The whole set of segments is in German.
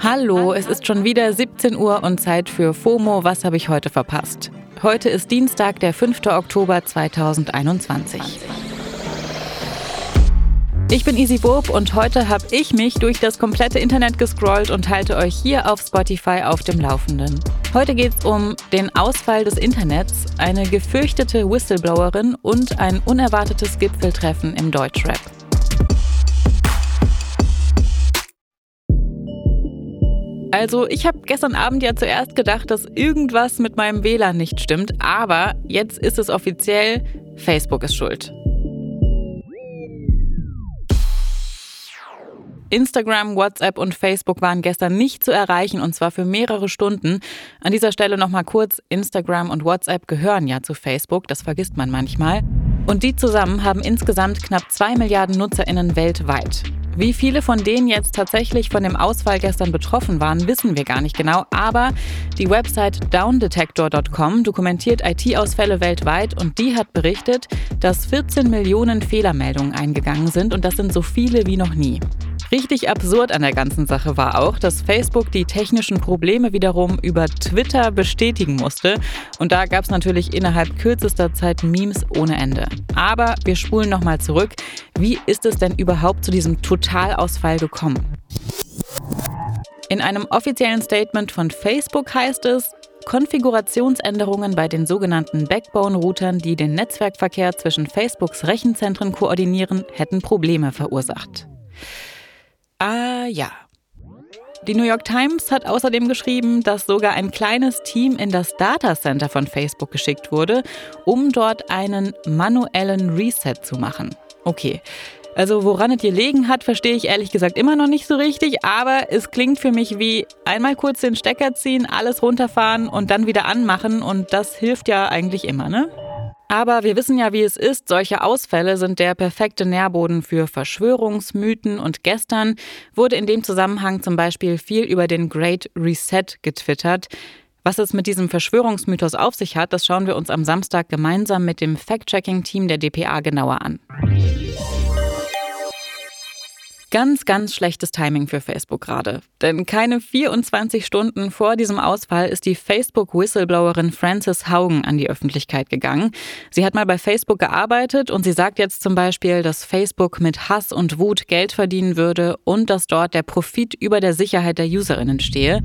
Hallo, es ist schon wieder 17 Uhr und Zeit für FOMO. Was habe ich heute verpasst? Heute ist Dienstag, der 5. Oktober 2021. Ich bin Easy Bob und heute habe ich mich durch das komplette Internet gescrollt und halte euch hier auf Spotify auf dem Laufenden. Heute geht es um den Ausfall des Internets, eine gefürchtete Whistleblowerin und ein unerwartetes Gipfeltreffen im Deutschrap. Also ich habe gestern Abend ja zuerst gedacht, dass irgendwas mit meinem WLAN nicht stimmt, aber jetzt ist es offiziell, Facebook ist schuld. Instagram, WhatsApp und Facebook waren gestern nicht zu erreichen und zwar für mehrere Stunden. An dieser Stelle nochmal kurz, Instagram und WhatsApp gehören ja zu Facebook, das vergisst man manchmal. Und die zusammen haben insgesamt knapp zwei Milliarden Nutzerinnen weltweit. Wie viele von denen jetzt tatsächlich von dem Ausfall gestern betroffen waren, wissen wir gar nicht genau. Aber die Website downdetector.com dokumentiert IT-Ausfälle weltweit und die hat berichtet, dass 14 Millionen Fehlermeldungen eingegangen sind und das sind so viele wie noch nie. Richtig absurd an der ganzen Sache war auch, dass Facebook die technischen Probleme wiederum über Twitter bestätigen musste. Und da gab es natürlich innerhalb kürzester Zeit Memes ohne Ende. Aber wir spulen nochmal zurück. Wie ist es denn überhaupt zu diesem Totalausfall gekommen? In einem offiziellen Statement von Facebook heißt es, Konfigurationsänderungen bei den sogenannten Backbone-Routern, die den Netzwerkverkehr zwischen Facebooks Rechenzentren koordinieren, hätten Probleme verursacht. Ah ja. Die New York Times hat außerdem geschrieben, dass sogar ein kleines Team in das Datacenter von Facebook geschickt wurde, um dort einen manuellen Reset zu machen. Okay. Also woran es gelegen hat, verstehe ich ehrlich gesagt immer noch nicht so richtig, aber es klingt für mich wie einmal kurz den Stecker ziehen, alles runterfahren und dann wieder anmachen und das hilft ja eigentlich immer, ne? Aber wir wissen ja, wie es ist. Solche Ausfälle sind der perfekte Nährboden für Verschwörungsmythen. Und gestern wurde in dem Zusammenhang zum Beispiel viel über den Great Reset getwittert. Was es mit diesem Verschwörungsmythos auf sich hat, das schauen wir uns am Samstag gemeinsam mit dem Fact-Checking-Team der DPA genauer an. Ganz, ganz schlechtes Timing für Facebook gerade. Denn keine 24 Stunden vor diesem Ausfall ist die Facebook-Whistleblowerin Frances Haugen an die Öffentlichkeit gegangen. Sie hat mal bei Facebook gearbeitet und sie sagt jetzt zum Beispiel, dass Facebook mit Hass und Wut Geld verdienen würde und dass dort der Profit über der Sicherheit der Userinnen stehe.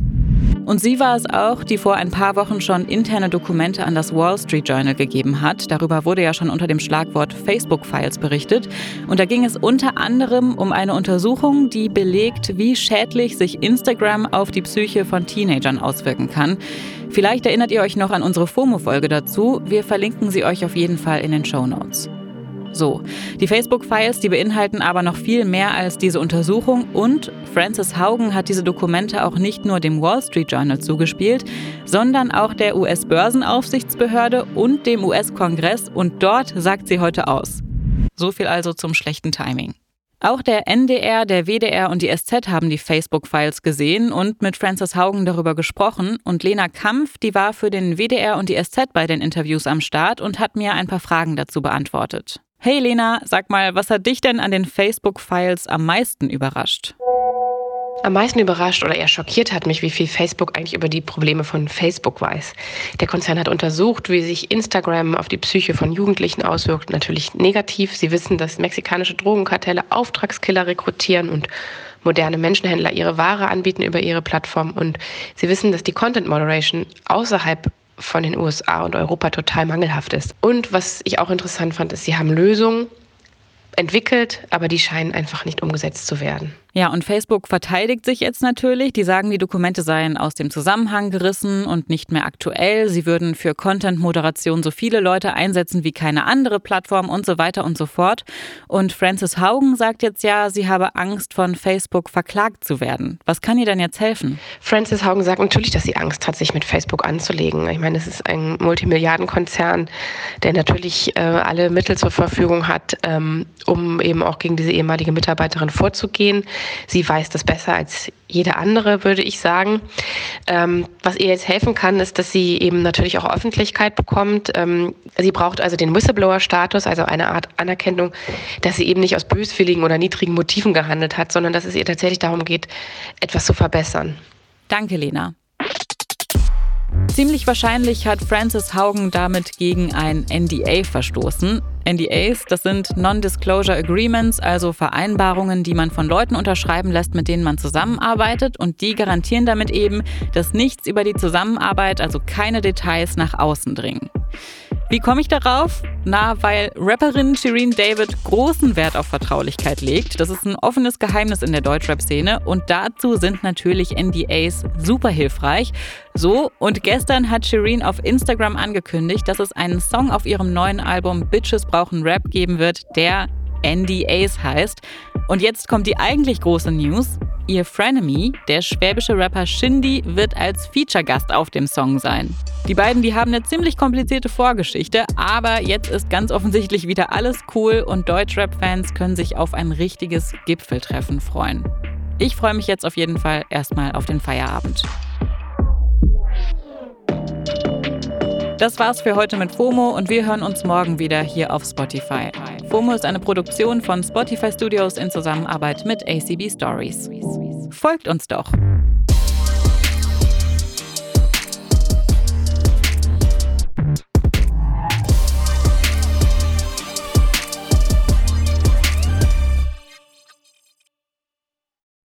Und sie war es auch, die vor ein paar Wochen schon interne Dokumente an das Wall Street Journal gegeben hat. Darüber wurde ja schon unter dem Schlagwort Facebook-Files berichtet. Und da ging es unter anderem um eine Untersuchung, die belegt, wie schädlich sich Instagram auf die Psyche von Teenagern auswirken kann. Vielleicht erinnert ihr euch noch an unsere FOMO-Folge dazu. Wir verlinken sie euch auf jeden Fall in den Show Notes. So, die Facebook-Files, die beinhalten aber noch viel mehr als diese Untersuchung und Francis Haugen hat diese Dokumente auch nicht nur dem Wall Street Journal zugespielt, sondern auch der US-Börsenaufsichtsbehörde und dem US-Kongress und dort sagt sie heute aus. So viel also zum schlechten Timing. Auch der NDR, der WDR und die SZ haben die Facebook-Files gesehen und mit Francis Haugen darüber gesprochen. Und Lena Kampf, die war für den WDR und die SZ bei den Interviews am Start und hat mir ein paar Fragen dazu beantwortet. Hey Lena, sag mal, was hat dich denn an den Facebook-Files am meisten überrascht? Am meisten überrascht oder eher schockiert hat mich, wie viel Facebook eigentlich über die Probleme von Facebook weiß. Der Konzern hat untersucht, wie sich Instagram auf die Psyche von Jugendlichen auswirkt. Natürlich negativ. Sie wissen, dass mexikanische Drogenkartelle Auftragskiller rekrutieren und moderne Menschenhändler ihre Ware anbieten über ihre Plattform. Und sie wissen, dass die Content Moderation außerhalb von den USA und Europa total mangelhaft ist. Und was ich auch interessant fand, ist, sie haben Lösungen entwickelt, aber die scheinen einfach nicht umgesetzt zu werden. Ja, und Facebook verteidigt sich jetzt natürlich. Die sagen, die Dokumente seien aus dem Zusammenhang gerissen und nicht mehr aktuell. Sie würden für Content-Moderation so viele Leute einsetzen wie keine andere Plattform und so weiter und so fort. Und Francis Haugen sagt jetzt ja, sie habe Angst, von Facebook verklagt zu werden. Was kann ihr denn jetzt helfen? Francis Haugen sagt natürlich, dass sie Angst hat, sich mit Facebook anzulegen. Ich meine, es ist ein Multimilliardenkonzern, der natürlich äh, alle Mittel zur Verfügung hat, ähm, um eben auch gegen diese ehemalige Mitarbeiterin vorzugehen. Sie weiß das besser als jede andere, würde ich sagen. Ähm, was ihr jetzt helfen kann, ist, dass sie eben natürlich auch Öffentlichkeit bekommt. Ähm, sie braucht also den Whistleblower-Status, also eine Art Anerkennung, dass sie eben nicht aus böswilligen oder niedrigen Motiven gehandelt hat, sondern dass es ihr tatsächlich darum geht, etwas zu verbessern. Danke, Lena. Ziemlich wahrscheinlich hat Francis Haugen damit gegen ein NDA verstoßen. NDAs, das sind Non-Disclosure Agreements, also Vereinbarungen, die man von Leuten unterschreiben lässt, mit denen man zusammenarbeitet und die garantieren damit eben, dass nichts über die Zusammenarbeit, also keine Details nach außen dringen. Wie komme ich darauf? Na, weil Rapperin Shireen David großen Wert auf Vertraulichkeit legt. Das ist ein offenes Geheimnis in der Deutschrap-Szene und dazu sind natürlich NDAs super hilfreich. So, und gestern hat Shireen auf Instagram angekündigt, dass es einen Song auf ihrem neuen Album Bitches brauchen Rap geben wird, der NDAs heißt. Und jetzt kommt die eigentlich große News. Ihr Frenemy, der schwäbische Rapper Shindy, wird als Feature-Gast auf dem Song sein. Die beiden, die haben eine ziemlich komplizierte Vorgeschichte, aber jetzt ist ganz offensichtlich wieder alles cool und Deutschrap-Fans können sich auf ein richtiges Gipfeltreffen freuen. Ich freue mich jetzt auf jeden Fall erstmal auf den Feierabend. Das war's für heute mit FOMO und wir hören uns morgen wieder hier auf Spotify. FOMO ist eine Produktion von Spotify Studios in Zusammenarbeit mit ACB Stories. Folgt uns doch!